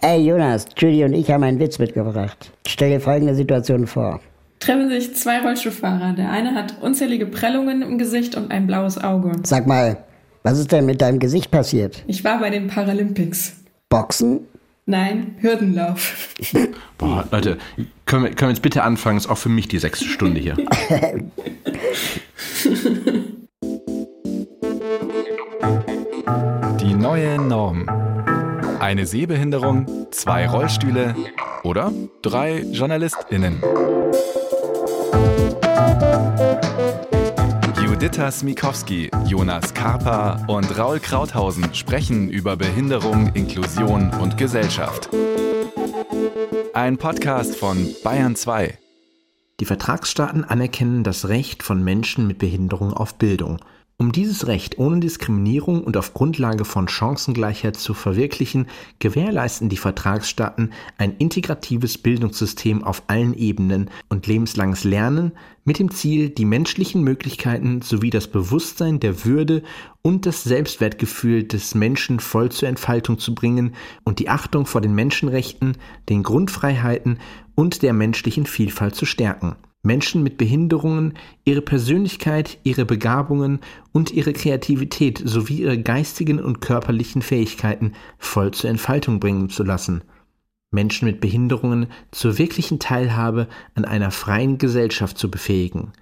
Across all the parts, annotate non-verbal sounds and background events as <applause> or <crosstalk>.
Ey Jonas, Judy und ich haben einen Witz mitgebracht. Stell dir folgende Situation vor. Treffen sich zwei Rollstuhlfahrer. Der eine hat unzählige Prellungen im Gesicht und ein blaues Auge. Sag mal, was ist denn mit deinem Gesicht passiert? Ich war bei den Paralympics. Boxen? Nein, Hürdenlauf. <laughs> Boah, Leute, können wir, können wir jetzt bitte anfangen? Ist auch für mich die sechste Stunde hier. <laughs> Die neue Norm. Eine Sehbehinderung, zwei Rollstühle oder drei JournalistInnen. Juditha Smikowski, Jonas Karpa und Raul Krauthausen sprechen über Behinderung, Inklusion und Gesellschaft. Ein Podcast von Bayern 2. Die Vertragsstaaten anerkennen das Recht von Menschen mit Behinderung auf Bildung. Um dieses Recht ohne Diskriminierung und auf Grundlage von Chancengleichheit zu verwirklichen, gewährleisten die Vertragsstaaten ein integratives Bildungssystem auf allen Ebenen und lebenslanges Lernen mit dem Ziel, die menschlichen Möglichkeiten sowie das Bewusstsein der Würde und das Selbstwertgefühl des Menschen voll zur Entfaltung zu bringen und die Achtung vor den Menschenrechten, den Grundfreiheiten und der menschlichen Vielfalt zu stärken. Menschen mit Behinderungen ihre Persönlichkeit, ihre Begabungen und ihre Kreativität sowie ihre geistigen und körperlichen Fähigkeiten voll zur Entfaltung bringen zu lassen. Menschen mit Behinderungen zur wirklichen Teilhabe an einer freien Gesellschaft zu befähigen.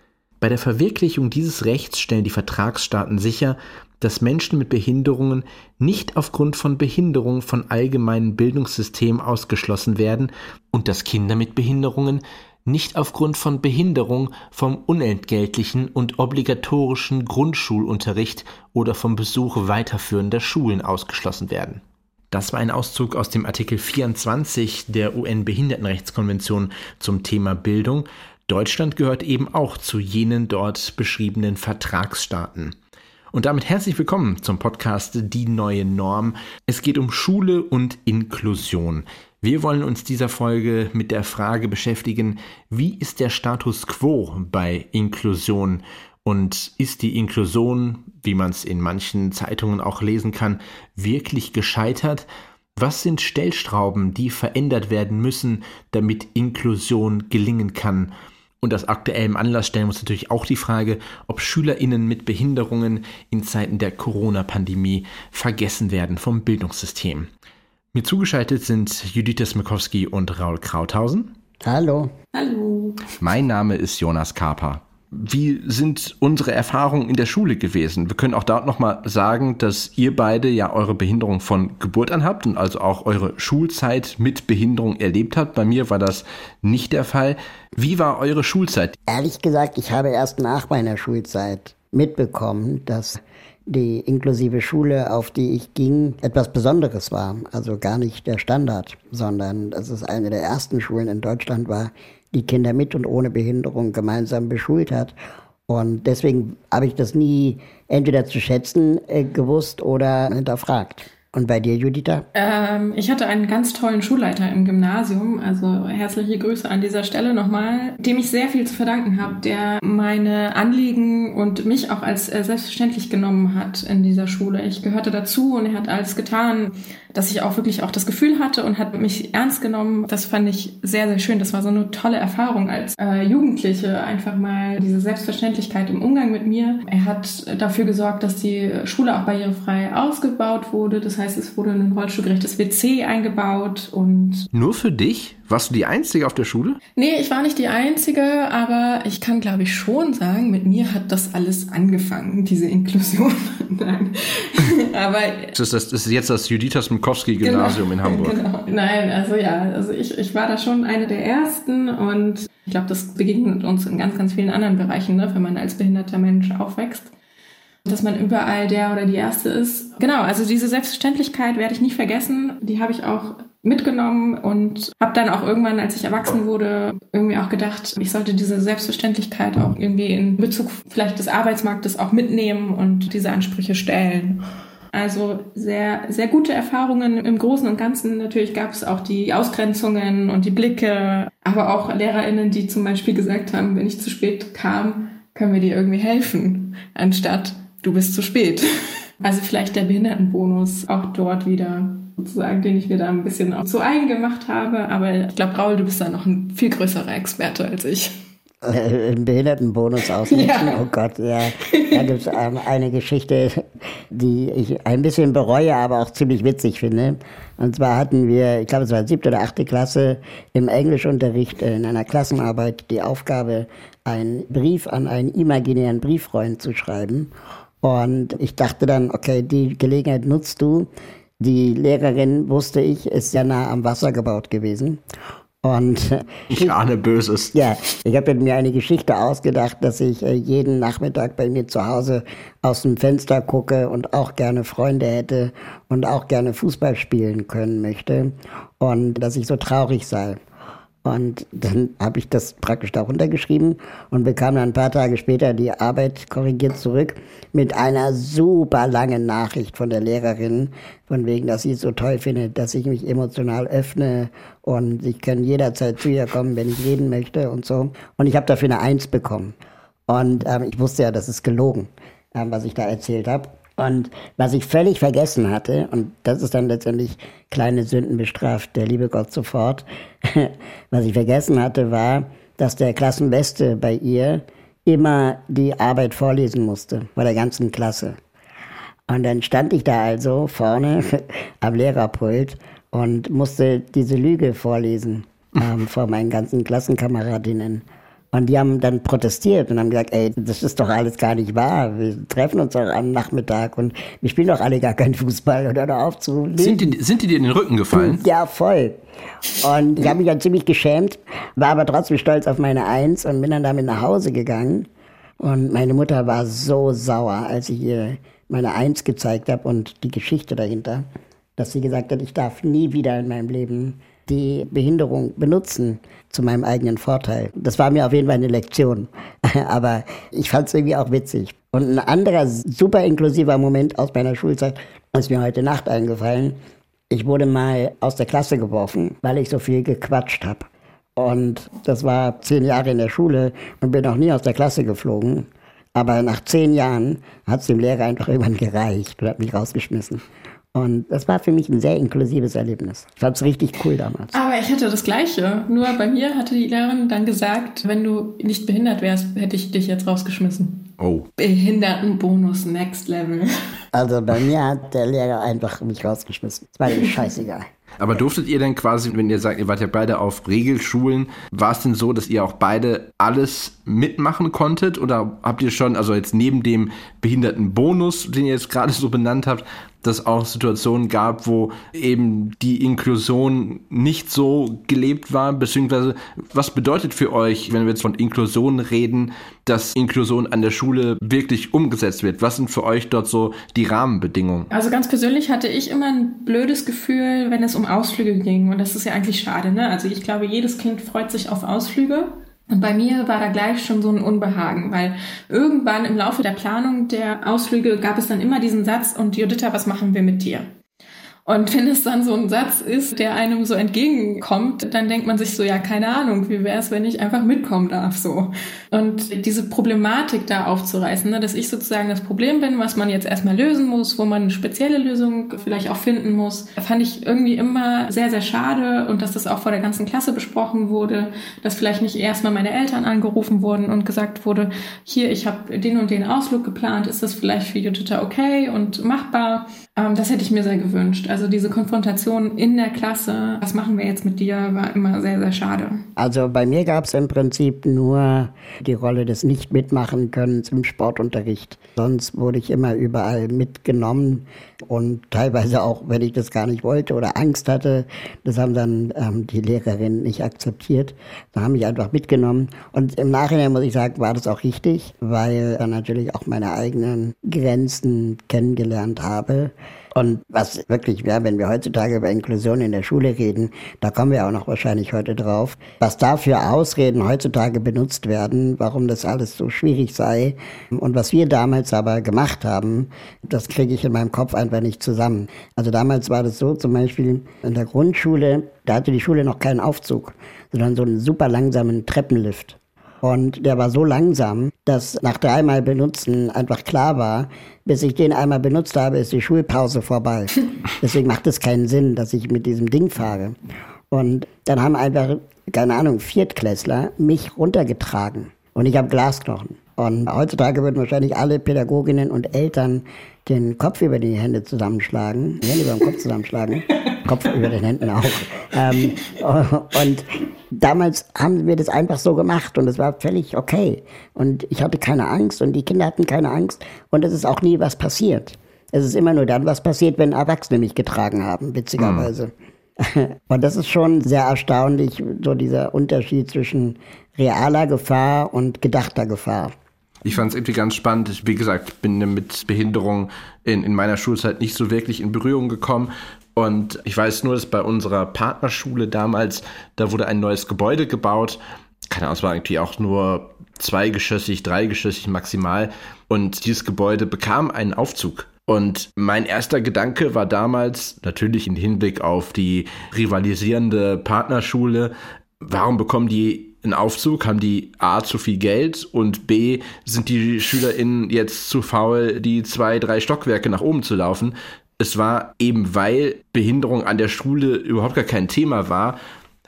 Bei der Verwirklichung dieses Rechts stellen die Vertragsstaaten sicher, dass Menschen mit Behinderungen nicht aufgrund von Behinderung von allgemeinen Bildungssystemen ausgeschlossen werden und dass Kinder mit Behinderungen nicht aufgrund von Behinderung vom unentgeltlichen und obligatorischen Grundschulunterricht oder vom Besuch weiterführender Schulen ausgeschlossen werden. Das war ein Auszug aus dem Artikel 24 der UN-Behindertenrechtskonvention zum Thema Bildung. Deutschland gehört eben auch zu jenen dort beschriebenen Vertragsstaaten. Und damit herzlich willkommen zum Podcast Die neue Norm. Es geht um Schule und Inklusion. Wir wollen uns dieser Folge mit der Frage beschäftigen, wie ist der Status quo bei Inklusion und ist die Inklusion, wie man es in manchen Zeitungen auch lesen kann, wirklich gescheitert? Was sind Stellstrauben, die verändert werden müssen, damit Inklusion gelingen kann? Und aus aktuellem Anlass stellen wir uns natürlich auch die Frage, ob SchülerInnen mit Behinderungen in Zeiten der Corona-Pandemie vergessen werden vom Bildungssystem. Mir zugeschaltet sind Judith Smikowski und Raul Krauthausen. Hallo. Hallo. Mein Name ist Jonas Karper. Wie sind unsere Erfahrungen in der Schule gewesen? Wir können auch dort nochmal sagen, dass ihr beide ja eure Behinderung von Geburt an habt und also auch eure Schulzeit mit Behinderung erlebt habt. Bei mir war das nicht der Fall. Wie war eure Schulzeit? Ehrlich gesagt, ich habe erst nach meiner Schulzeit mitbekommen, dass die inklusive Schule, auf die ich ging, etwas Besonderes war. Also gar nicht der Standard, sondern dass es eine der ersten Schulen in Deutschland war, die Kinder mit und ohne Behinderung gemeinsam beschult hat. Und deswegen habe ich das nie entweder zu schätzen äh, gewusst oder hinterfragt. Und bei dir, Juditha? Ähm, ich hatte einen ganz tollen Schulleiter im Gymnasium, also herzliche Grüße an dieser Stelle nochmal, dem ich sehr viel zu verdanken habe, der meine Anliegen und mich auch als äh, selbstverständlich genommen hat in dieser Schule. Ich gehörte dazu und er hat alles getan, dass ich auch wirklich auch das Gefühl hatte und hat mich ernst genommen. Das fand ich sehr, sehr schön. Das war so eine tolle Erfahrung als äh, Jugendliche, einfach mal diese Selbstverständlichkeit im Umgang mit mir. Er hat dafür gesorgt, dass die Schule auch barrierefrei ausgebaut wurde. Das heißt, es wurde ein rollstuhlgerechtes WC eingebaut und... Nur für dich? Warst du die Einzige auf der Schule? Nee, ich war nicht die Einzige, aber ich kann, glaube ich, schon sagen, mit mir hat das alles angefangen, diese Inklusion. <laughs> Nein. <laughs> aber. Das ist, das ist jetzt das Juditha Smikowski-Gymnasium genau, in Hamburg. Genau. Nein, also ja, also ich, ich war da schon eine der ersten und ich glaube, das begegnet uns in ganz, ganz vielen anderen Bereichen, ne, wenn man als behinderter Mensch aufwächst dass man überall der oder die Erste ist. Genau, also diese Selbstverständlichkeit werde ich nicht vergessen. Die habe ich auch mitgenommen und habe dann auch irgendwann, als ich erwachsen wurde, irgendwie auch gedacht, ich sollte diese Selbstverständlichkeit auch irgendwie in Bezug vielleicht des Arbeitsmarktes auch mitnehmen und diese Ansprüche stellen. Also sehr, sehr gute Erfahrungen im Großen und Ganzen. Natürlich gab es auch die Ausgrenzungen und die Blicke, aber auch LehrerInnen, die zum Beispiel gesagt haben, wenn ich zu spät kam, können wir dir irgendwie helfen, anstatt du bist zu spät. <laughs> Also vielleicht der Behindertenbonus auch dort wieder sozusagen, den ich mir da ein bisschen auch zu eigen gemacht habe. Aber ich glaube, Raul, du bist da noch ein viel größerer Experte als ich. Äh, Im Behindertenbonus ausnutzen. <laughs> Ja. Oh Gott, ja. Da gibt es ähm, eine Geschichte, die ich ein bisschen bereue, aber auch ziemlich witzig finde. Und zwar hatten wir, ich glaube, es war siebte oder achte Klasse, im Englischunterricht in einer Klassenarbeit die Aufgabe, einen Brief an einen imaginären Brieffreund zu schreiben. Und ich dachte dann, okay, die Gelegenheit nutzt du. Die Lehrerin, wusste ich, ist sehr nah am Wasser gebaut gewesen. Und ich ahne Böses. Ja, ich habe mir eine Geschichte ausgedacht, dass ich äh, jeden Nachmittag bei mir zu Hause aus dem Fenster gucke und auch gerne Freunde hätte und auch gerne Fußball spielen können möchte und dass ich so traurig sei. Und dann habe ich das praktisch da runtergeschrieben und bekam dann ein paar Tage später die Arbeit korrigiert zurück mit einer super langen Nachricht von der Lehrerin, von wegen, dass sie es so toll findet, dass ich mich emotional öffne und ich kann jederzeit zu ihr kommen, wenn ich reden möchte und so. Und ich habe dafür eine Eins bekommen. Und ähm, ich wusste ja, das ist gelogen, ähm, was ich da erzählt habe. Und was ich völlig vergessen hatte, und das ist dann letztendlich kleine Sünden bestraft, der liebe Gott sofort, <laughs> was ich vergessen hatte, war, dass der Klassenbeste bei ihr immer die Arbeit vorlesen musste, vor der ganzen Klasse. Und dann stand ich da also vorne <laughs> am Lehrerpult und musste diese Lüge vorlesen ähm, vor meinen ganzen Klassenkameradinnen. Und die haben dann protestiert und haben gesagt, ey, das ist doch alles gar nicht wahr. Wir treffen uns doch am Nachmittag und wir spielen doch alle gar keinen Fußball oder da auf zu. Sind die, sind die dir in den Rücken gefallen? Ja, voll. Und ich habe mich dann ziemlich geschämt, war aber trotzdem stolz auf meine Eins und bin dann damit nach Hause gegangen. Und meine Mutter war so sauer, als ich ihr meine Eins gezeigt habe und die Geschichte dahinter, dass sie gesagt hat, ich darf nie wieder in meinem Leben die Behinderung benutzen zu meinem eigenen Vorteil. Das war mir auf jeden Fall eine Lektion. <laughs> Aber ich fand es irgendwie auch witzig. Und ein anderer super inklusiver Moment aus meiner Schulzeit ist mir heute Nacht eingefallen. Ich wurde mal aus der Klasse geworfen, weil ich so viel gequatscht habe. Und das war zehn Jahre in der Schule und bin auch nie aus der Klasse geflogen. Aber nach zehn Jahren hat es dem Lehrer einfach irgendwann gereicht und hat mich rausgeschmissen. Und das war für mich ein sehr inklusives Erlebnis. Ich fand es richtig cool damals. Aber ich hatte das Gleiche. Nur bei mir hatte die Lehrerin dann gesagt, wenn du nicht behindert wärst, hätte ich dich jetzt rausgeschmissen. Oh. Behindertenbonus Next Level. Also bei mir hat der Lehrer einfach mich rausgeschmissen. Das war ihm scheißegal. Aber durftet ihr denn quasi, wenn ihr sagt, ihr wart ja beide auf Regelschulen, war es denn so, dass ihr auch beide alles mitmachen konntet? Oder habt ihr schon, also jetzt neben dem Behindertenbonus, den ihr jetzt gerade so benannt habt, dass auch Situationen gab, wo eben die Inklusion nicht so gelebt war, beziehungsweise was bedeutet für euch, wenn wir jetzt von Inklusion reden, dass Inklusion an der Schule wirklich umgesetzt wird? Was sind für euch dort so die Rahmenbedingungen? Also ganz persönlich hatte ich immer ein blödes Gefühl, wenn es um Ausflüge ging und das ist ja eigentlich schade, ne? Also ich glaube, jedes Kind freut sich auf Ausflüge und bei mir war da gleich schon so ein Unbehagen, weil irgendwann im Laufe der Planung der Ausflüge gab es dann immer diesen Satz, und Juditha, was machen wir mit dir? Und wenn es dann so ein Satz ist, der einem so entgegenkommt, dann denkt man sich so, ja, keine Ahnung, wie wäre es, wenn ich einfach mitkommen darf, so. Und diese Problematik da aufzureißen, ne, dass ich sozusagen das Problem bin, was man jetzt erstmal lösen muss, wo man eine spezielle Lösung vielleicht auch finden muss, fand ich irgendwie immer sehr, sehr schade und dass das auch vor der ganzen Klasse besprochen wurde, dass vielleicht nicht erstmal meine Eltern angerufen wurden und gesagt wurde, hier, ich habe den und den Ausflug geplant, ist das vielleicht für Juditha okay und machbar? Ähm, das hätte ich mir sehr gewünscht. Also diese Konfrontation in der Klasse, was machen wir jetzt mit dir, war immer sehr, sehr schade. Also bei mir gab es im Prinzip nur die Rolle des Nicht-Mitmachen können im Sportunterricht. Sonst wurde ich immer überall mitgenommen und teilweise auch, wenn ich das gar nicht wollte oder Angst hatte, das haben dann ähm, die Lehrerinnen nicht akzeptiert. Da haben mich einfach mitgenommen. Und im Nachhinein muss ich sagen, war das auch richtig, weil dann natürlich auch meine eigenen Grenzen kennengelernt habe. Und was wirklich wäre, wenn wir heutzutage über Inklusion in der Schule reden, da kommen wir auch noch wahrscheinlich heute drauf, was da für Ausreden heutzutage benutzt werden, warum das alles so schwierig sei. Und was wir damals aber gemacht haben, das kriege ich in meinem Kopf einfach nicht zusammen. Also damals war das so, zum Beispiel in der Grundschule, da hatte die Schule noch keinen Aufzug, sondern so einen super langsamen Treppenlift. Und der war so langsam, dass nach dreimal Benutzen einfach klar war, bis ich den einmal benutzt habe, ist die Schulpause vorbei. <laughs> Deswegen macht es keinen Sinn, dass ich mit diesem Ding fahre. Und dann haben einfach, keine Ahnung, Viertklässler mich runtergetragen. Und ich habe Glasknochen. Und heutzutage würden wahrscheinlich alle Pädagoginnen und Eltern den Kopf über die Hände zusammenschlagen, die Hände über den Kopf zusammenschlagen, <laughs> Kopf über den Händen auch. Ähm, und damals haben wir das einfach so gemacht und es war völlig okay. Und ich hatte keine Angst und die Kinder hatten keine Angst und es ist auch nie was passiert. Es ist immer nur dann was passiert, wenn Erwachsene mich getragen haben, witzigerweise. Mhm. <laughs> Und das ist schon sehr erstaunlich, so dieser Unterschied zwischen realer Gefahr und gedachter Gefahr. Ich fand es irgendwie ganz spannend. Ich, wie gesagt, bin mit Behinderung in, in meiner Schulzeit nicht so wirklich in Berührung gekommen. Und ich weiß nur, dass bei unserer Partnerschule damals, da wurde ein neues Gebäude gebaut. Keine Ahnung, es war irgendwie auch nur zweigeschossig, dreigeschossig maximal. Und dieses Gebäude bekam einen Aufzug. Und mein erster Gedanke war damals, natürlich im Hinblick auf die rivalisierende Partnerschule, warum bekommen die einen Aufzug, haben die A zu viel Geld und B sind die SchülerInnen jetzt zu faul, die zwei, drei Stockwerke nach oben zu laufen. Es war eben, weil Behinderung an der Schule überhaupt gar kein Thema war,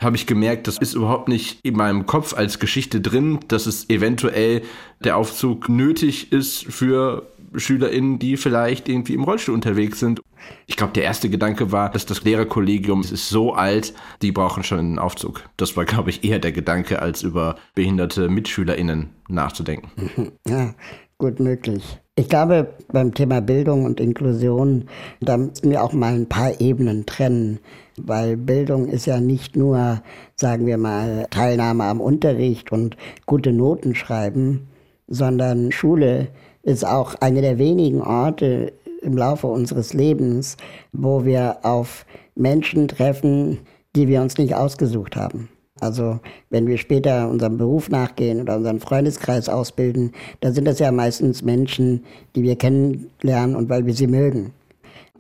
habe ich gemerkt, das ist überhaupt nicht in meinem Kopf als Geschichte drin, dass es eventuell der Aufzug nötig ist für SchülerInnen, die vielleicht irgendwie im Rollstuhl unterwegs sind. Ich glaube, der erste Gedanke war, dass das Lehrerkollegium ist so alt, die brauchen schon einen Aufzug. Das war, glaube ich, eher der Gedanke, als über behinderte MitschülerInnen nachzudenken. <laughs> Ja, gut möglich. Ich glaube, beim Thema Bildung und Inklusion, da müssen wir auch mal ein paar Ebenen trennen, weil Bildung ist ja nicht nur, sagen wir mal, Teilnahme am Unterricht und gute Noten schreiben, sondern Schule ist auch eine der wenigen Orte im Laufe unseres Lebens, wo wir auf Menschen treffen, die wir uns nicht ausgesucht haben. Also wenn wir später unserem Beruf nachgehen oder unseren Freundeskreis ausbilden, dann sind das ja meistens Menschen, die wir kennenlernen und weil wir sie mögen.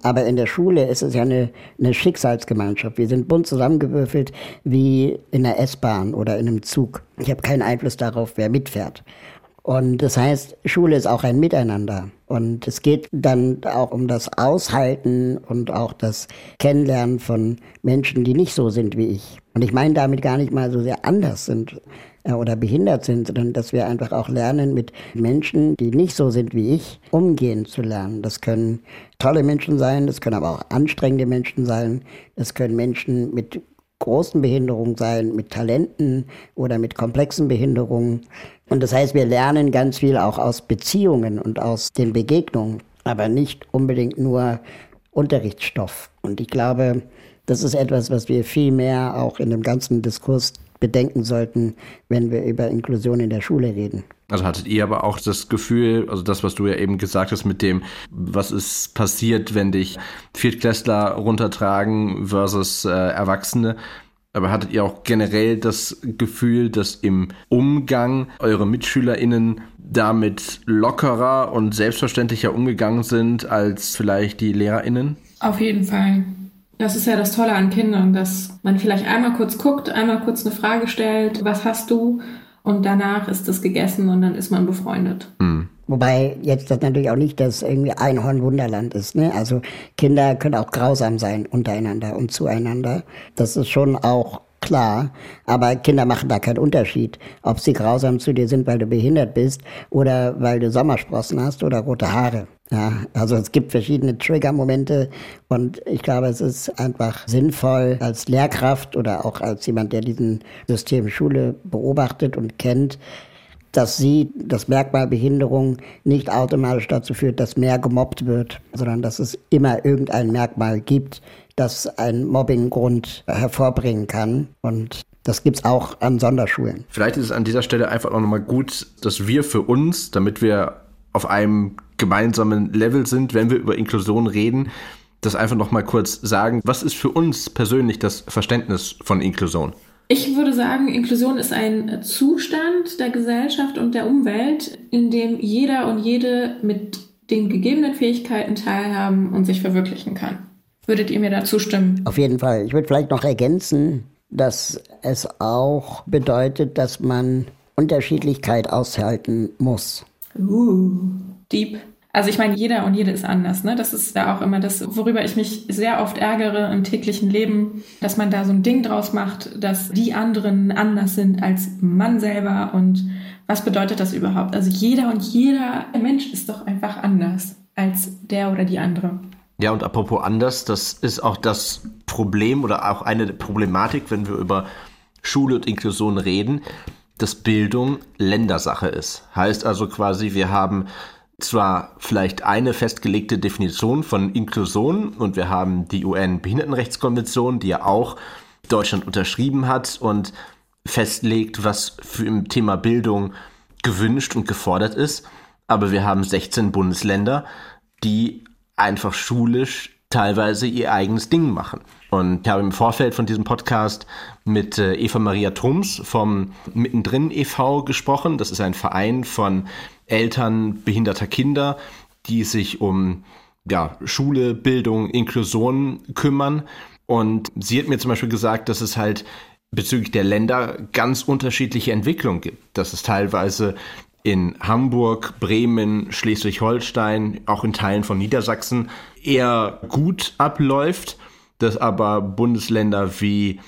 Aber in der Schule ist es ja eine, eine Schicksalsgemeinschaft. Wir sind bunt zusammengewürfelt wie in der S-Bahn oder in einem Zug. Ich habe keinen Einfluss darauf, wer mitfährt. Und das heißt, Schule ist auch ein Miteinander. Und es geht dann auch um das Aushalten und auch das Kennenlernen von Menschen, die nicht so sind wie ich. Und ich meine damit gar nicht mal so sehr anders sind äh, oder behindert sind, sondern dass wir einfach auch lernen, mit Menschen, die nicht so sind wie ich, umgehen zu lernen. Das können tolle Menschen sein, das können aber auch anstrengende Menschen sein, das können Menschen mit großen Behinderungen sein, mit Talenten oder mit komplexen Behinderungen. Und das heißt, wir lernen ganz viel auch aus Beziehungen und aus den Begegnungen, aber nicht unbedingt nur Unterrichtsstoff. Und ich glaube, das ist etwas, was wir viel mehr auch in dem ganzen Diskurs bedenken sollten, wenn wir über Inklusion in der Schule reden. Also hattet ihr aber auch das Gefühl, also das, was du ja eben gesagt hast mit dem, was ist passiert, wenn dich Viertklässler runtertragen versus äh, Erwachsene, aber hattet ihr auch generell das Gefühl, dass im Umgang eure MitschülerInnen damit lockerer und selbstverständlicher umgegangen sind als vielleicht die LehrerInnen? Auf jeden Fall. Das ist ja das Tolle an Kindern, dass man vielleicht einmal kurz guckt, einmal kurz eine Frage stellt, was hast du? Und danach ist das gegessen und dann ist man befreundet. Mhm. Wobei jetzt das natürlich auch nicht das irgendwie Einhorn-Wunderland ist. Ne? Also Kinder können auch grausam sein untereinander und zueinander. Das ist schon auch klar. Aber Kinder machen da keinen Unterschied, ob sie grausam zu dir sind, weil du behindert bist oder weil du Sommersprossen hast oder rote Haare. Ja, also es gibt verschiedene Trigger-Momente und ich glaube, es ist einfach sinnvoll als Lehrkraft oder auch als jemand, der diesen System Schule beobachtet und kennt, dass sie das Merkmal Behinderung nicht automatisch dazu führt, dass mehr gemobbt wird, sondern dass es immer irgendein Merkmal gibt, das einen Mobbinggrund hervorbringen kann. Und das gibt es auch an Sonderschulen. Vielleicht ist es an dieser Stelle einfach auch nochmal gut, dass wir für uns, damit wir auf einem gemeinsamen Level sind, wenn wir über Inklusion reden, das einfach nochmal kurz sagen. Was ist für uns persönlich das Verständnis von Inklusion? Ich würde sagen, Inklusion ist ein Zustand der Gesellschaft und der Umwelt, in dem jeder und jede mit den gegebenen Fähigkeiten teilhaben und sich verwirklichen kann. Würdet ihr mir dazu stimmen? Auf jeden Fall. Ich würde vielleicht noch ergänzen, dass es auch bedeutet, dass man Unterschiedlichkeit aushalten muss. Uh, deep. Also ich meine, jeder und jede ist anders. Ne? Das ist ja auch immer das, worüber ich mich sehr oft ärgere im täglichen Leben, dass man da so ein Ding draus macht, dass die anderen anders sind als man selber. Und was bedeutet das überhaupt? Also jeder und jeder Mensch ist doch einfach anders als der oder die andere. Ja, und apropos anders, das ist auch das Problem oder auch eine Problematik, wenn wir über Schule und Inklusion reden, dass Bildung Ländersache ist. Heißt also quasi, wir haben zwar vielleicht eine festgelegte Definition von Inklusion und wir haben die UN-Behindertenrechtskonvention, die ja auch Deutschland unterschrieben hat und festlegt, was für im Thema Bildung gewünscht und gefordert ist. Aber wir haben 16 Bundesländer, die einfach schulisch teilweise ihr eigenes Ding machen. Und ich habe im Vorfeld von diesem Podcast mit äh, Eva Maria Trums vom Mittendrin e.V. gesprochen. Das ist ein Verein von Eltern behinderter Kinder, die sich um ja, Schule, Bildung, Inklusion kümmern. Und sie hat mir zum Beispiel gesagt, dass es halt bezüglich der Länder ganz unterschiedliche Entwicklungen gibt. Dass es teilweise in Hamburg, Bremen, Schleswig-Holstein, auch in Teilen von Niedersachsen eher gut abläuft, dass aber Bundesländer wie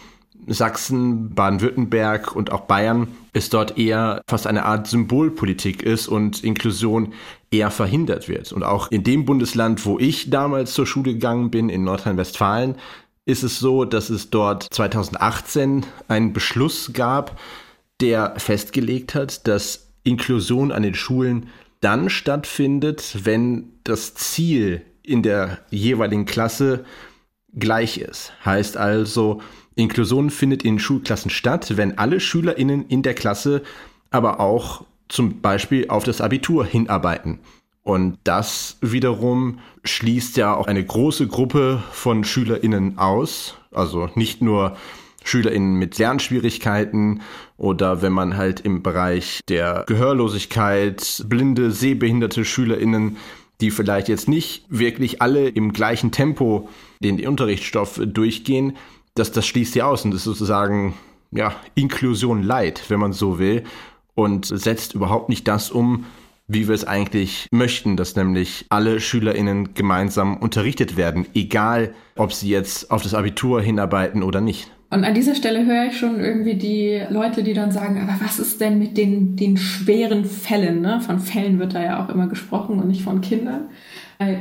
Sachsen, Baden-Württemberg und auch Bayern es dort eher fast eine Art Symbolpolitik ist und Inklusion eher verhindert wird. Und auch in dem Bundesland, wo ich damals zur Schule gegangen bin, in Nordrhein-Westfalen, ist es so, dass es dort 2018 einen Beschluss gab, der festgelegt hat, dass Inklusion an den Schulen dann stattfindet, wenn das Ziel in der jeweiligen Klasse gleich ist. Heißt also, Inklusion findet in Schulklassen statt, wenn alle SchülerInnen in der Klasse aber auch zum Beispiel auf das Abitur hinarbeiten. Und das wiederum schließt ja auch eine große Gruppe von SchülerInnen aus. Also nicht nur SchülerInnen mit Lernschwierigkeiten oder wenn man halt im Bereich der Gehörlosigkeit blinde, sehbehinderte SchülerInnen, die vielleicht jetzt nicht wirklich alle im gleichen Tempo den Unterrichtsstoff durchgehen, dass das schließt sie aus und ist sozusagen ja Inklusion light, wenn man so will und setzt überhaupt nicht das um, wie wir es eigentlich möchten, dass nämlich alle SchülerInnen gemeinsam unterrichtet werden, egal ob sie jetzt auf das Abitur hinarbeiten oder nicht. Und an dieser Stelle höre ich schon irgendwie die Leute, die dann sagen, aber was ist denn mit den, den schweren Fällen? Ne? Von Fällen wird da ja auch immer gesprochen und nicht von Kindern.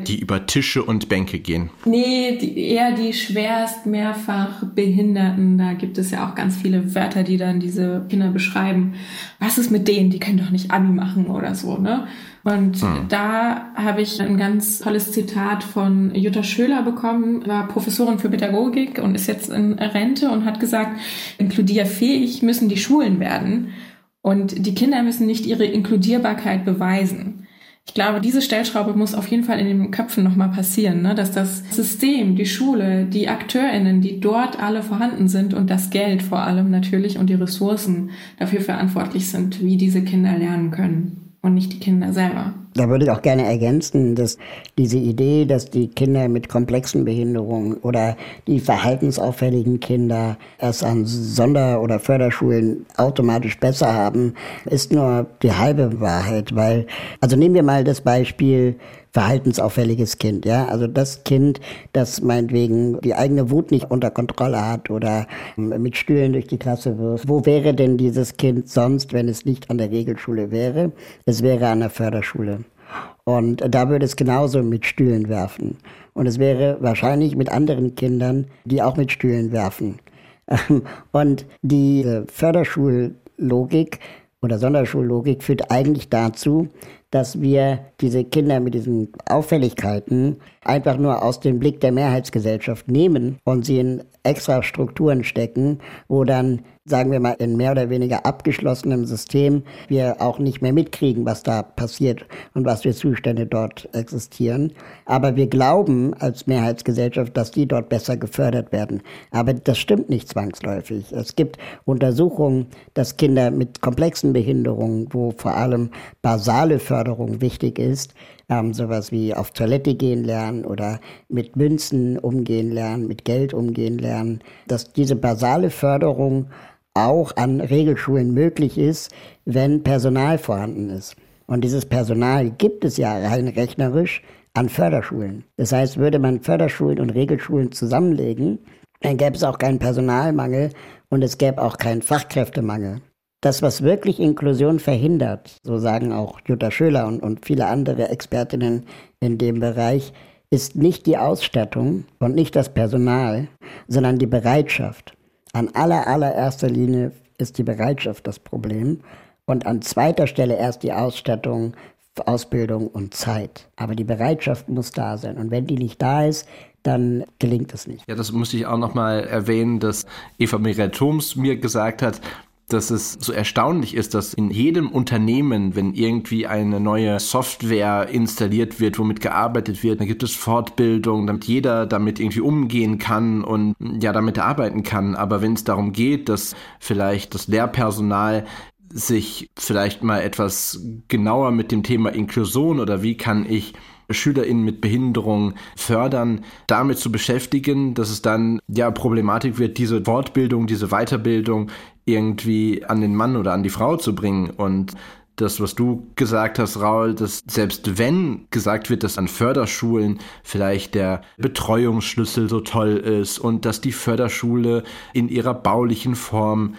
Die über Tische und Bänke gehen. Nee, die, eher die schwerst mehrfach Behinderten. Da gibt es ja auch ganz viele Wörter, die dann diese Kinder beschreiben. Was ist mit denen? Die können doch nicht Abi machen oder so, ne? Und hm. da habe ich ein ganz tolles Zitat von Jutta Schöler bekommen, war Professorin für Pädagogik und ist jetzt in Rente und hat gesagt, inkludierfähig müssen die Schulen werden und die Kinder müssen nicht ihre Inkludierbarkeit beweisen. Ich glaube, diese Stellschraube muss auf jeden Fall in den Köpfen nochmal passieren, ne? dass das System, die Schule, die AkteurInnen, die dort alle vorhanden sind und das Geld vor allem natürlich und die Ressourcen dafür verantwortlich sind, wie diese Kinder lernen können und nicht die Kinder selber. Da würde ich auch gerne ergänzen, dass diese Idee, dass die Kinder mit komplexen Behinderungen oder die verhaltensauffälligen Kinder es an Sonder- oder Förderschulen automatisch besser haben, ist nur die halbe Wahrheit, weil, also nehmen wir mal das Beispiel verhaltensauffälliges Kind, ja. Also das Kind, das meinetwegen die eigene Wut nicht unter Kontrolle hat oder mit Stühlen durch die Klasse wirft. Wo wäre denn dieses Kind sonst, wenn es nicht an der Regelschule wäre? Es wäre an der Förderschule. Und da würde es genauso mit Stühlen werfen. Und es wäre wahrscheinlich mit anderen Kindern, die auch mit Stühlen werfen. <laughs> Und die Förderschullogik oder Sonderschullogik führt eigentlich dazu, dass wir diese Kinder mit diesen Auffälligkeiten einfach nur aus dem Blick der Mehrheitsgesellschaft nehmen und sie in extra Strukturen stecken, wo dann, sagen wir mal, in mehr oder weniger abgeschlossenem System wir auch nicht mehr mitkriegen, was da passiert und was für Zustände dort existieren. Aber wir glauben als Mehrheitsgesellschaft, dass die dort besser gefördert werden. Aber das stimmt nicht zwangsläufig. Es gibt Untersuchungen, dass Kinder mit komplexen Behinderungen, wo vor allem basale Förderung wichtig ist, ähm, sowas wie auf Toilette gehen lernen oder mit Münzen umgehen lernen, mit Geld umgehen lernen, dass diese basale Förderung auch an Regelschulen möglich ist, wenn Personal vorhanden ist. Und dieses Personal gibt es ja rein rechnerisch an Förderschulen. Das heißt, würde man Förderschulen und Regelschulen zusammenlegen, dann gäbe es auch keinen Personalmangel und es gäbe auch keinen Fachkräftemangel. Das, was wirklich Inklusion verhindert, so sagen auch Jutta Schöler und, und viele andere Expertinnen in dem Bereich, ist nicht die Ausstattung und nicht das Personal, sondern die Bereitschaft. An aller, allererster Linie ist die Bereitschaft das Problem und an zweiter Stelle erst die Ausstattung, Ausbildung und Zeit. Aber die Bereitschaft muss da sein. Und wenn die nicht da ist, dann gelingt es nicht. Ja, das muss ich auch nochmal erwähnen, dass Eva Mireille Thoms mir gesagt hat, dass es so erstaunlich ist, dass in jedem Unternehmen, wenn irgendwie eine neue Software installiert wird, womit gearbeitet wird, dann gibt es Fortbildung, damit jeder damit irgendwie umgehen kann und ja, damit arbeiten kann. Aber wenn es darum geht, dass vielleicht das Lehrpersonal sich vielleicht mal etwas genauer mit dem Thema Inklusion oder wie kann ich SchülerInnen mit Behinderung fördern, damit zu beschäftigen, dass es dann ja Problematik wird, diese Fortbildung, diese Weiterbildung irgendwie an den Mann oder an die Frau zu bringen. Und das, was du gesagt hast, Raul, dass selbst wenn gesagt wird, dass an Förderschulen vielleicht der Betreuungsschlüssel so toll ist und dass die Förderschule in ihrer baulichen Form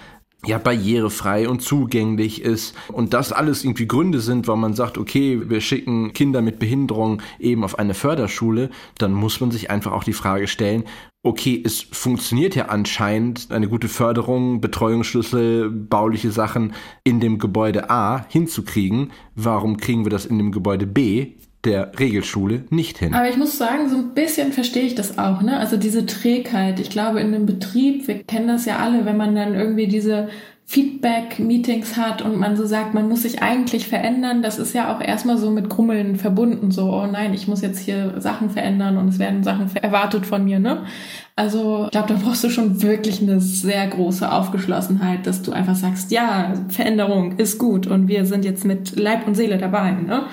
ja barrierefrei und zugänglich ist und das alles irgendwie Gründe sind, warum man sagt, okay, wir schicken Kinder mit Behinderung eben auf eine Förderschule, dann muss man sich einfach auch die Frage stellen, okay, es funktioniert ja anscheinend eine gute Förderung, Betreuungsschlüssel, bauliche Sachen in dem Gebäude A hinzukriegen. Warum kriegen wir das in dem Gebäude B der Regelschule nicht hin. Aber ich muss sagen, so ein bisschen verstehe ich das auch, ne? Also diese Trägheit. Ich glaube, in einem Betrieb, wir kennen das ja alle, wenn man dann irgendwie diese Feedback-Meetings hat und man so sagt, man muss sich eigentlich verändern, das ist ja auch erstmal so mit Krummeln verbunden, so, oh nein, ich muss jetzt hier Sachen verändern und es werden Sachen erwartet von mir, ne? Also, ich glaube, da brauchst du schon wirklich eine sehr große Aufgeschlossenheit, dass du einfach sagst, ja, Veränderung ist gut und wir sind jetzt mit Leib und Seele dabei, ne?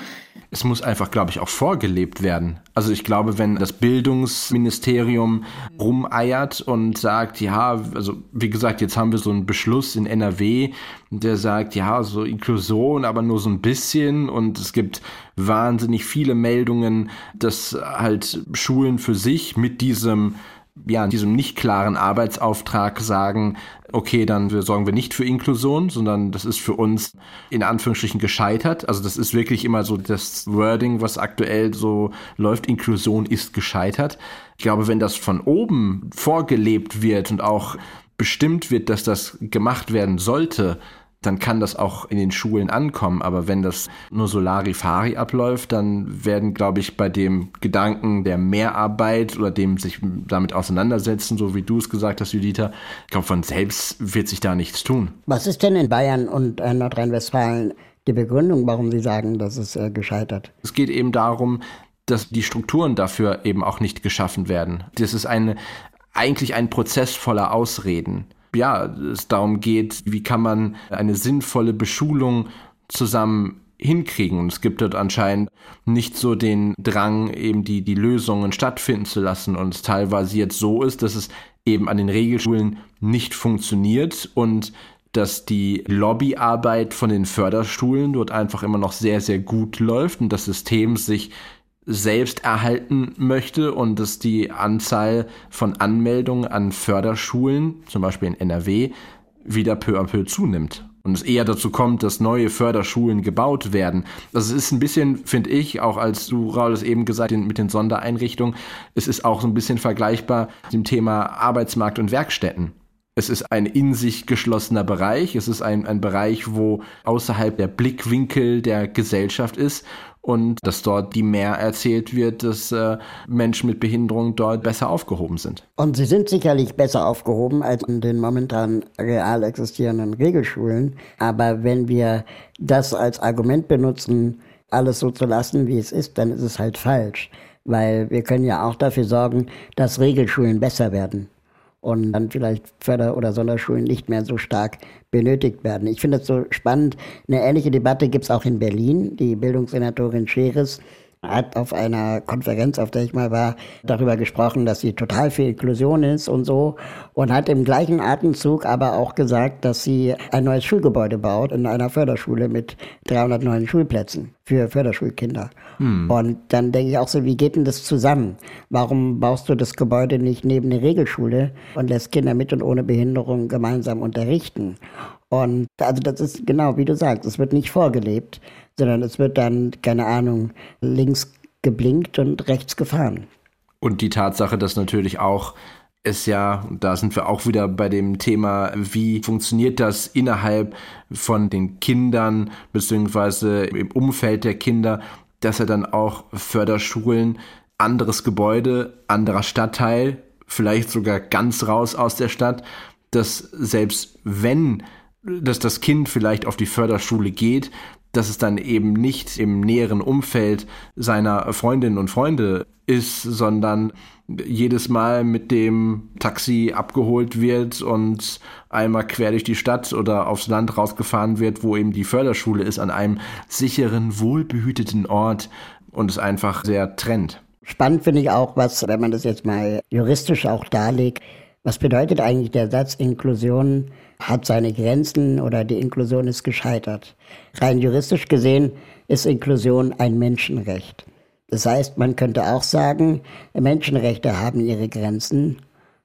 Es muss einfach, glaube ich, auch vorgelebt werden. Also ich glaube, wenn das Bildungsministerium rumeiert und sagt, ja, also wie gesagt, jetzt haben wir so einen Beschluss in NRW, der sagt, ja, so Inklusion, aber nur so ein bisschen und es gibt wahnsinnig viele Meldungen, dass halt Schulen für sich mit diesem ja, diesem nicht klaren Arbeitsauftrag sagen, okay, dann sorgen wir nicht für Inklusion, sondern das ist für uns in Anführungsstrichen gescheitert. Also das ist wirklich immer so das Wording, was aktuell so läuft. Inklusion ist gescheitert. Ich glaube, wenn das von oben vorgelebt wird und auch bestimmt wird, dass das gemacht werden sollte, dann kann das auch in den Schulen ankommen. Aber wenn das nur so Larifari abläuft, dann werden, glaube ich, bei dem Gedanken der Mehrarbeit oder dem sich damit auseinandersetzen, so wie du es gesagt hast, Judita, ich glaube, von selbst wird sich da nichts tun. Was ist denn in Bayern und äh, Nordrhein-Westfalen die Begründung, warum Sie sagen, dass es äh, gescheitert? Es geht eben darum, dass die Strukturen dafür eben auch nicht geschaffen werden. Das ist eine, eigentlich ein Prozess voller Ausreden ja, es darum geht, wie kann man eine sinnvolle Beschulung zusammen hinkriegen. Und es gibt dort anscheinend nicht so den Drang, eben die, die Lösungen stattfinden zu lassen. Und es teilweise jetzt so ist, dass es eben an den Regelschulen nicht funktioniert und dass die Lobbyarbeit von den Förderschulen dort einfach immer noch sehr, sehr gut läuft und das System sich selbst erhalten möchte und dass die Anzahl von Anmeldungen an Förderschulen, zum Beispiel in NRW, wieder peu à peu zunimmt. Und es eher dazu kommt, dass neue Förderschulen gebaut werden. Das ist ein bisschen, finde ich, auch als du, Raul, es eben gesagt mit den Sondereinrichtungen, es ist auch so ein bisschen vergleichbar mit dem Thema Arbeitsmarkt und Werkstätten. Es ist ein in sich geschlossener Bereich. Es ist ein, ein Bereich, wo außerhalb der Blickwinkel der Gesellschaft ist und dass dort die mehr erzählt wird, dass äh, Menschen mit Behinderung dort besser aufgehoben sind. Und sie sind sicherlich besser aufgehoben als in den momentan real existierenden Regelschulen. Aber wenn wir das als Argument benutzen, alles so zu lassen, wie es ist, dann ist es halt falsch. Weil wir können ja auch dafür sorgen, dass Regelschulen besser werden und dann vielleicht Förder- oder Sonderschulen nicht mehr so stark benötigt werden. Ich finde es so spannend. Eine ähnliche Debatte gibt es auch in Berlin. Die Bildungssenatorin Scheres hat auf einer Konferenz, auf der ich mal war, darüber gesprochen, dass sie total viel Inklusion ist und so und hat im gleichen Atemzug aber auch gesagt, dass sie ein neues Schulgebäude baut in einer Förderschule mit 300 neuen Schulplätzen für Förderschulkinder. Hm. Und dann denke ich auch so, wie geht denn das zusammen? Warum baust du das Gebäude nicht neben eine Regelschule und lässt Kinder mit und ohne Behinderung gemeinsam unterrichten? Und also das ist genau wie du sagst, es wird nicht vorgelebt, sondern es wird dann, keine Ahnung, links geblinkt und rechts gefahren. Und die Tatsache, dass natürlich auch es ja, und da sind wir auch wieder bei dem Thema, wie funktioniert das innerhalb von den Kindern beziehungsweise im Umfeld der Kinder, dass er dann auch Förderschulen, anderes Gebäude, anderer Stadtteil, vielleicht sogar ganz raus aus der Stadt, dass selbst wenn dass das Kind vielleicht auf die Förderschule geht, dass es dann eben nicht im näheren Umfeld seiner Freundinnen und Freunde ist, sondern jedes Mal mit dem Taxi abgeholt wird und einmal quer durch die Stadt oder aufs Land rausgefahren wird, wo eben die Förderschule ist, an einem sicheren, wohlbehüteten Ort und es einfach sehr trennt. Spannend finde ich auch, was, wenn man das jetzt mal juristisch auch darlegt, was bedeutet eigentlich der Satz Inklusion hat seine Grenzen oder die Inklusion ist gescheitert? Rein juristisch gesehen ist Inklusion ein Menschenrecht. Das heißt, man könnte auch sagen, Menschenrechte haben ihre Grenzen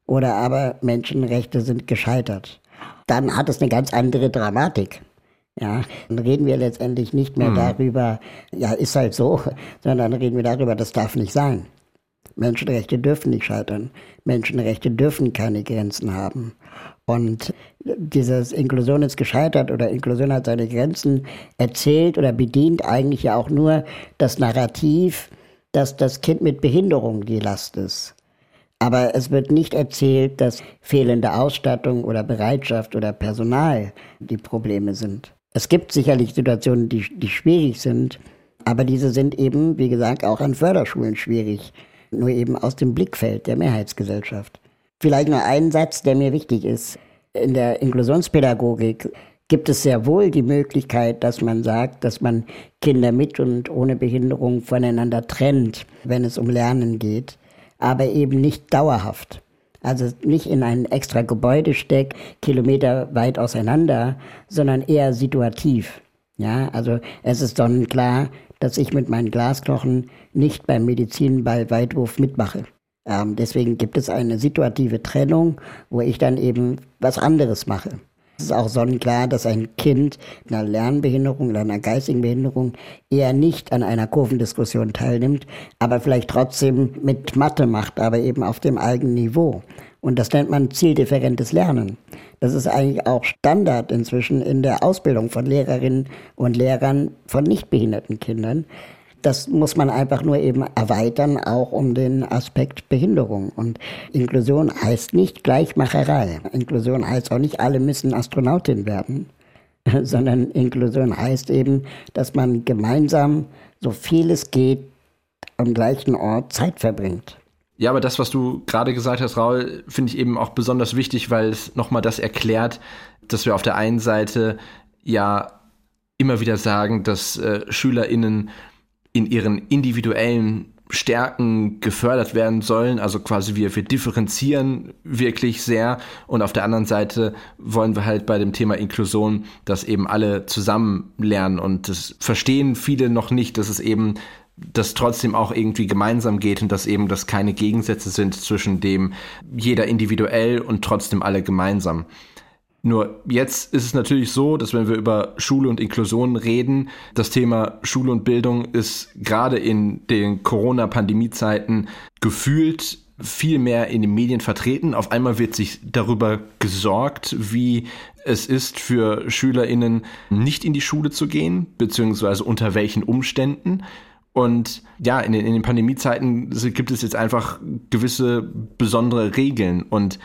oder aber Menschenrechte sind gescheitert. Dann hat es eine ganz andere Dramatik. Ja, dann reden wir letztendlich nicht mehr hm. darüber, ja, ist halt so, <laughs> sondern reden wir darüber, das darf nicht sein. Menschenrechte dürfen nicht scheitern. Menschenrechte dürfen keine Grenzen haben. Und dieses Inklusion ist gescheitert oder Inklusion hat seine Grenzen erzählt oder bedient eigentlich ja auch nur das Narrativ, dass das Kind mit Behinderung die Last ist. Aber es wird nicht erzählt, dass fehlende Ausstattung oder Bereitschaft oder Personal die Probleme sind. Es gibt sicherlich Situationen, die, die schwierig sind, aber diese sind eben, wie gesagt, auch an Förderschulen schwierig nur eben aus dem Blickfeld der Mehrheitsgesellschaft. Vielleicht nur ein Satz, der mir wichtig ist. In der Inklusionspädagogik gibt es sehr wohl die Möglichkeit, dass man sagt, dass man Kinder mit und ohne Behinderung voneinander trennt, wenn es um Lernen geht, aber eben nicht dauerhaft. Also nicht in ein extra Gebäude steckt, Kilometer weit auseinander, sondern eher situativ. Ja, also es ist sonnenklar, dass ich mit meinen Glasknochen nicht beim Medizinball Weitwurf mitmache. Ähm, deswegen gibt es eine situative Trennung, wo ich dann eben was anderes mache. Es ist auch sonnenklar, dass ein Kind mit einer Lernbehinderung oder einer geistigen Behinderung eher nicht an einer Kurvendiskussion teilnimmt, aber vielleicht trotzdem mit Mathe macht, aber eben auf dem eigenen Niveau. Und das nennt man zieldifferentes Lernen. Das ist eigentlich auch Standard inzwischen in der Ausbildung von Lehrerinnen und Lehrern von nichtbehinderten Kindern. Das muss man einfach nur eben erweitern, auch um den Aspekt Behinderung. Und Inklusion heißt nicht Gleichmacherei. Inklusion heißt auch nicht, alle müssen Astronautin werden, <laughs> sondern Inklusion heißt eben, dass man gemeinsam so viel es geht am gleichen Ort Zeit verbringt. Ja, aber das, was du gerade gesagt hast, Raul, finde ich eben auch besonders wichtig, weil es nochmal das erklärt, dass wir auf der einen Seite ja immer wieder sagen, dass äh, SchülerInnen in ihren individuellen Stärken gefördert werden sollen. Also quasi wir, wir differenzieren wirklich sehr. Und auf der anderen Seite wollen wir halt bei dem Thema Inklusion, dass eben alle zusammen lernen. Und das verstehen viele noch nicht, dass es eben das trotzdem auch irgendwie gemeinsam geht und dass eben das keine Gegensätze sind zwischen dem jeder individuell und trotzdem alle gemeinsam. Nur jetzt ist es natürlich so, dass wenn wir über Schule und Inklusion reden, das Thema Schule und Bildung ist gerade in den Corona-Pandemie-Zeiten gefühlt viel mehr in den Medien vertreten. Auf einmal wird sich darüber gesorgt, wie es ist für SchülerInnen nicht in die Schule zu gehen, beziehungsweise unter welchen Umständen. Und ja, in den, in den Pandemiezeiten gibt es jetzt einfach gewisse besondere Regeln. Und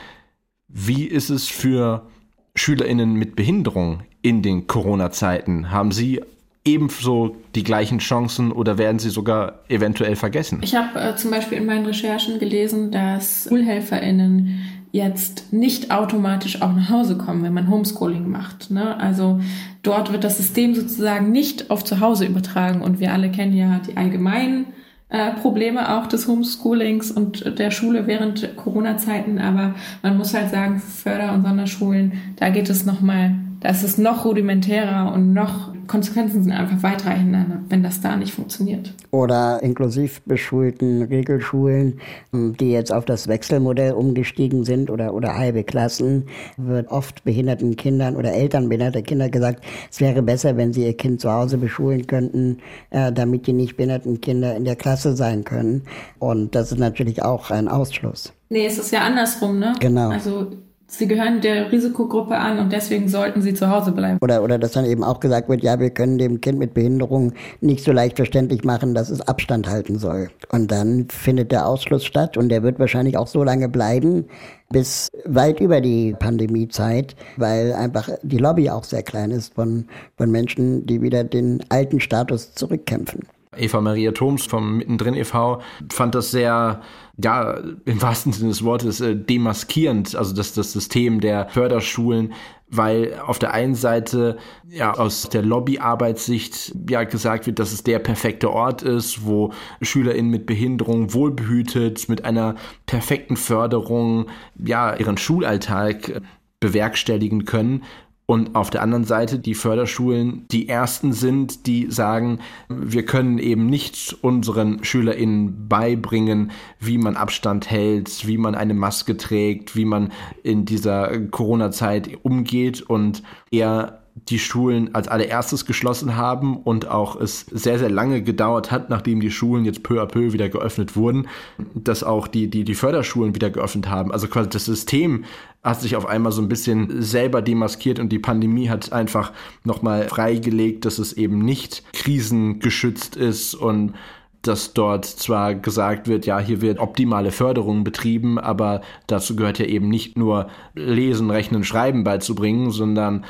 wie ist es für SchülerInnen mit Behinderung in den Corona-Zeiten? Haben Sie ebenso die gleichen Chancen oder werden sie sogar eventuell vergessen? Ich habe äh, zum Beispiel in meinen Recherchen gelesen, dass SchulhelferInnen jetzt nicht automatisch auch nach Hause kommen, wenn man Homeschooling macht. Ne? Also dort wird das System sozusagen nicht auf zu Hause übertragen und wir alle kennen ja die allgemeinen äh, Probleme auch des Homeschoolings und der Schule während Corona-Zeiten, aber man muss halt sagen, Förder- und Sonderschulen, da geht es nochmal, da ist es noch rudimentärer und noch Konsequenzen sind einfach weitreichender, wenn das da nicht funktioniert. Oder inklusiv beschulten Regelschulen, die jetzt auf das Wechselmodell umgestiegen sind oder, oder halbe Klassen, wird oft behinderten Kindern oder Eltern behinderter Kinder gesagt, es wäre besser, wenn sie ihr Kind zu Hause beschulen könnten, äh, damit die nicht behinderten Kinder in der Klasse sein können. Und das ist natürlich auch ein Ausschluss. Nee, es ist ja andersrum, ne? Genau. Also Sie gehören der Risikogruppe an und deswegen sollten sie zu Hause bleiben. Oder, oder dass dann eben auch gesagt wird, ja, wir können dem Kind mit Behinderung nicht so leicht verständlich machen, dass es Abstand halten soll. Und dann findet der Ausschluss statt und der wird wahrscheinlich auch so lange bleiben, bis weit über die Pandemiezeit, weil einfach die Lobby auch sehr klein ist von, von Menschen, die wieder den alten Status zurückkämpfen. Eva Maria Thoms vom Mittendrin e.V. fand das sehr, ja, im wahrsten Sinne des Wortes äh, demaskierend, also das, das System der Förderschulen, weil auf der einen Seite ja aus der Lobbyarbeitssicht ja gesagt wird, dass es der perfekte Ort ist, wo SchülerInnen mit Behinderung wohlbehütet, mit einer perfekten Förderung ja ihren Schulalltag äh, bewerkstelligen können und auf der anderen Seite die Förderschulen die ersten sind, die sagen, wir können eben nicht unseren SchülerInnen beibringen, wie man Abstand hält, wie man eine Maske trägt, wie man in dieser Corona-Zeit umgeht und eher die Schulen als allererstes geschlossen haben und auch es sehr, sehr lange gedauert hat, nachdem die Schulen jetzt peu à peu wieder geöffnet wurden, dass auch die, die, die Förderschulen wieder geöffnet haben. Also quasi das System hat sich auf einmal so ein bisschen selber demaskiert und die Pandemie hat einfach nochmal freigelegt, dass es eben nicht krisengeschützt ist und dass dort zwar gesagt wird, ja, hier wird optimale Förderung betrieben, aber dazu gehört ja eben nicht nur Lesen, Rechnen, Schreiben beizubringen, sondern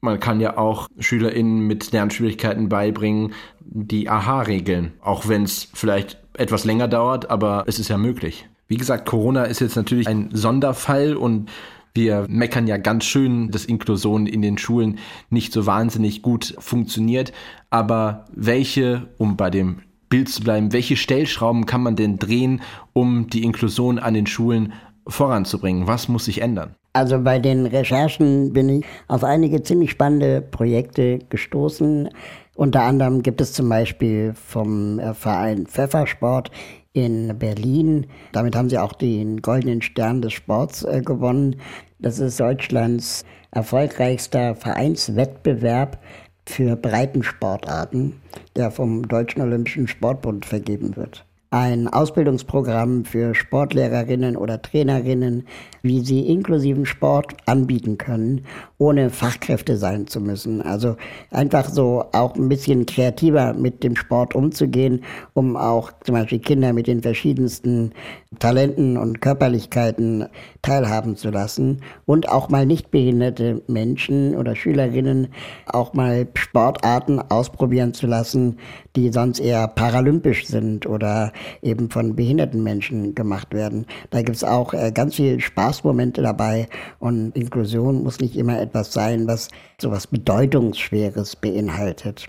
man kann ja auch SchülerInnen mit Lernschwierigkeiten beibringen, die Aha-Regeln, auch wenn es vielleicht etwas länger dauert, aber es ist ja möglich. Wie gesagt, Corona ist jetzt natürlich ein Sonderfall und wir meckern ja ganz schön, dass Inklusion in den Schulen nicht so wahnsinnig gut funktioniert. Aber welche, um bei dem Bild zu bleiben, welche Stellschrauben kann man denn drehen, um die Inklusion an den Schulen voranzubringen? Was muss sich ändern? Also bei den Recherchen bin ich auf einige ziemlich spannende Projekte gestoßen. Unter anderem gibt es zum Beispiel vom Verein Pfeffersport in Berlin. Damit haben sie auch den Goldenen Stern des Sports äh, gewonnen. Das ist Deutschlands erfolgreichster Vereinswettbewerb für Breitensportarten, der vom Deutschen Olympischen Sportbund vergeben wird ein Ausbildungsprogramm für Sportlehrerinnen oder Trainerinnen, wie sie inklusiven Sport anbieten können, ohne Fachkräfte sein zu müssen. Also einfach so auch ein bisschen kreativer mit dem Sport umzugehen, um auch zum Beispiel Kinder mit den verschiedensten Talenten und Körperlichkeiten teilhaben zu lassen und auch mal nicht behinderte Menschen oder Schülerinnen auch mal Sportarten ausprobieren zu lassen, die sonst eher paralympisch sind oder eben von behinderten Menschen gemacht werden. Da gibt es auch äh, ganz viele Spaßmomente dabei und Inklusion muss nicht immer etwas sein, was so was Bedeutungsschweres beinhaltet.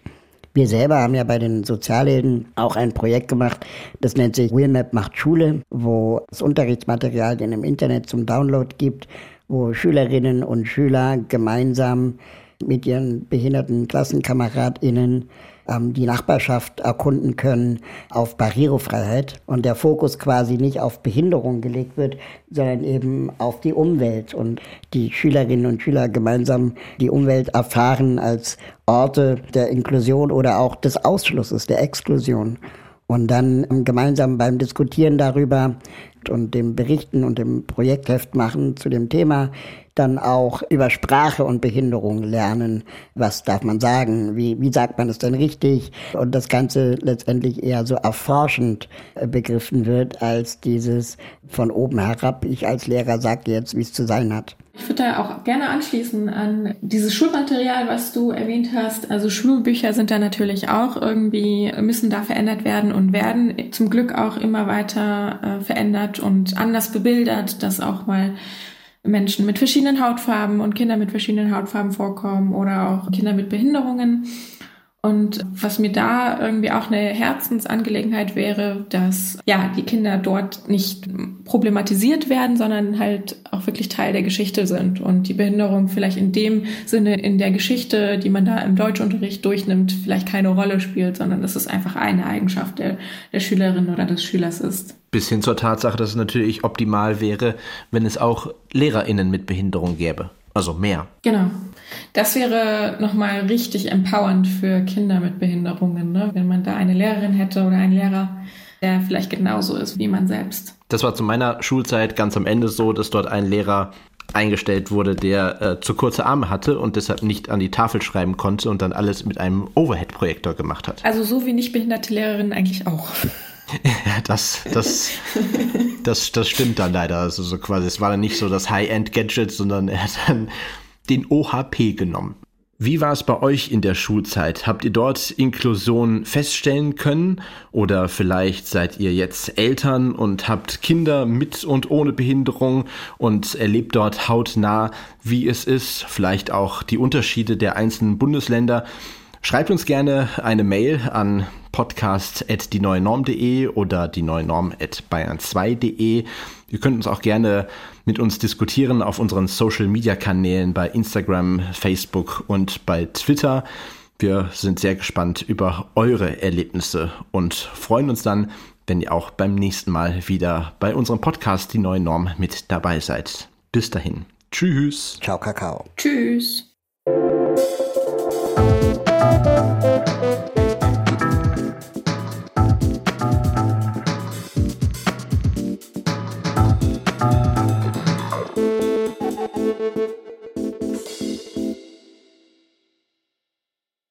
Wir selber haben ja bei den Sozialhelden auch ein Projekt gemacht, das nennt sich Wheelmap macht Schule, wo es Unterrichtsmaterialien im Internet zum Download gibt, wo Schülerinnen und Schüler gemeinsam mit ihren behinderten KlassenkameradInnen die Nachbarschaft erkunden können auf Barrierefreiheit und der Fokus quasi nicht auf Behinderung gelegt wird, sondern eben auf die Umwelt und die Schülerinnen und Schüler gemeinsam die Umwelt erfahren als Orte der Inklusion oder auch des Ausschlusses, der Exklusion. Und dann ähm, gemeinsam beim Diskutieren darüber und dem Berichten und dem Projektheft machen zu dem Thema dann auch über Sprache und Behinderung lernen. Was darf man sagen? Wie, wie sagt man es denn richtig? Und das Ganze letztendlich eher so erforschend äh, begriffen wird, als dieses von oben herab, ich als Lehrer sage jetzt, wie es zu sein hat. Ich würde da auch gerne anschließen an dieses Schulmaterial, was du erwähnt hast. Also Schulbücher sind da natürlich auch irgendwie, müssen da verändert werden und werden zum Glück auch immer weiter äh, verändert und anders bebildert, dass auch mal Menschen mit verschiedenen Hautfarben und Kinder mit verschiedenen Hautfarben vorkommen oder auch Kinder mit Behinderungen. Und was mir da irgendwie auch eine Herzensangelegenheit wäre, dass ja die Kinder dort nicht problematisiert werden, sondern halt auch wirklich Teil der Geschichte sind und die Behinderung vielleicht in dem Sinne in der Geschichte, die man da im Deutschunterricht durchnimmt, vielleicht keine Rolle spielt, sondern dass es einfach eine Eigenschaft der, der Schülerin oder des Schülers ist. Bis hin zur Tatsache, dass es natürlich optimal wäre, wenn es auch LehrerInnen mit Behinderung gäbe. Also mehr. Genau. Das wäre nochmal richtig empowernd für Kinder mit Behinderungen, ne? wenn man da eine Lehrerin hätte oder einen Lehrer, der vielleicht genauso ist wie man selbst. Das war zu meiner Schulzeit ganz am Ende so, dass dort ein Lehrer eingestellt wurde, der äh, zu kurze Arme hatte und deshalb nicht an die Tafel schreiben konnte und dann alles mit einem Overhead-Projektor gemacht hat. Also so wie nicht behinderte Lehrerinnen eigentlich auch. Ja, das, das, <laughs> das, das stimmt dann leider. Also so quasi, es war dann nicht so das High-End-Gadget, sondern er hat dann den OHP genommen. Wie war es bei euch in der Schulzeit? Habt ihr dort Inklusion feststellen können? Oder vielleicht seid ihr jetzt Eltern und habt Kinder mit und ohne Behinderung und erlebt dort hautnah, wie es ist, vielleicht auch die Unterschiede der einzelnen Bundesländer. Schreibt uns gerne eine Mail an podcast.dieneuenorm.de oder die neue Norm at bayern2.de. Ihr könnt uns auch gerne mit uns diskutieren auf unseren Social-Media-Kanälen bei Instagram, Facebook und bei Twitter. Wir sind sehr gespannt über eure Erlebnisse und freuen uns dann, wenn ihr auch beim nächsten Mal wieder bei unserem Podcast Die neue Norm mit dabei seid. Bis dahin. Tschüss. Ciao, Kakao. Tschüss.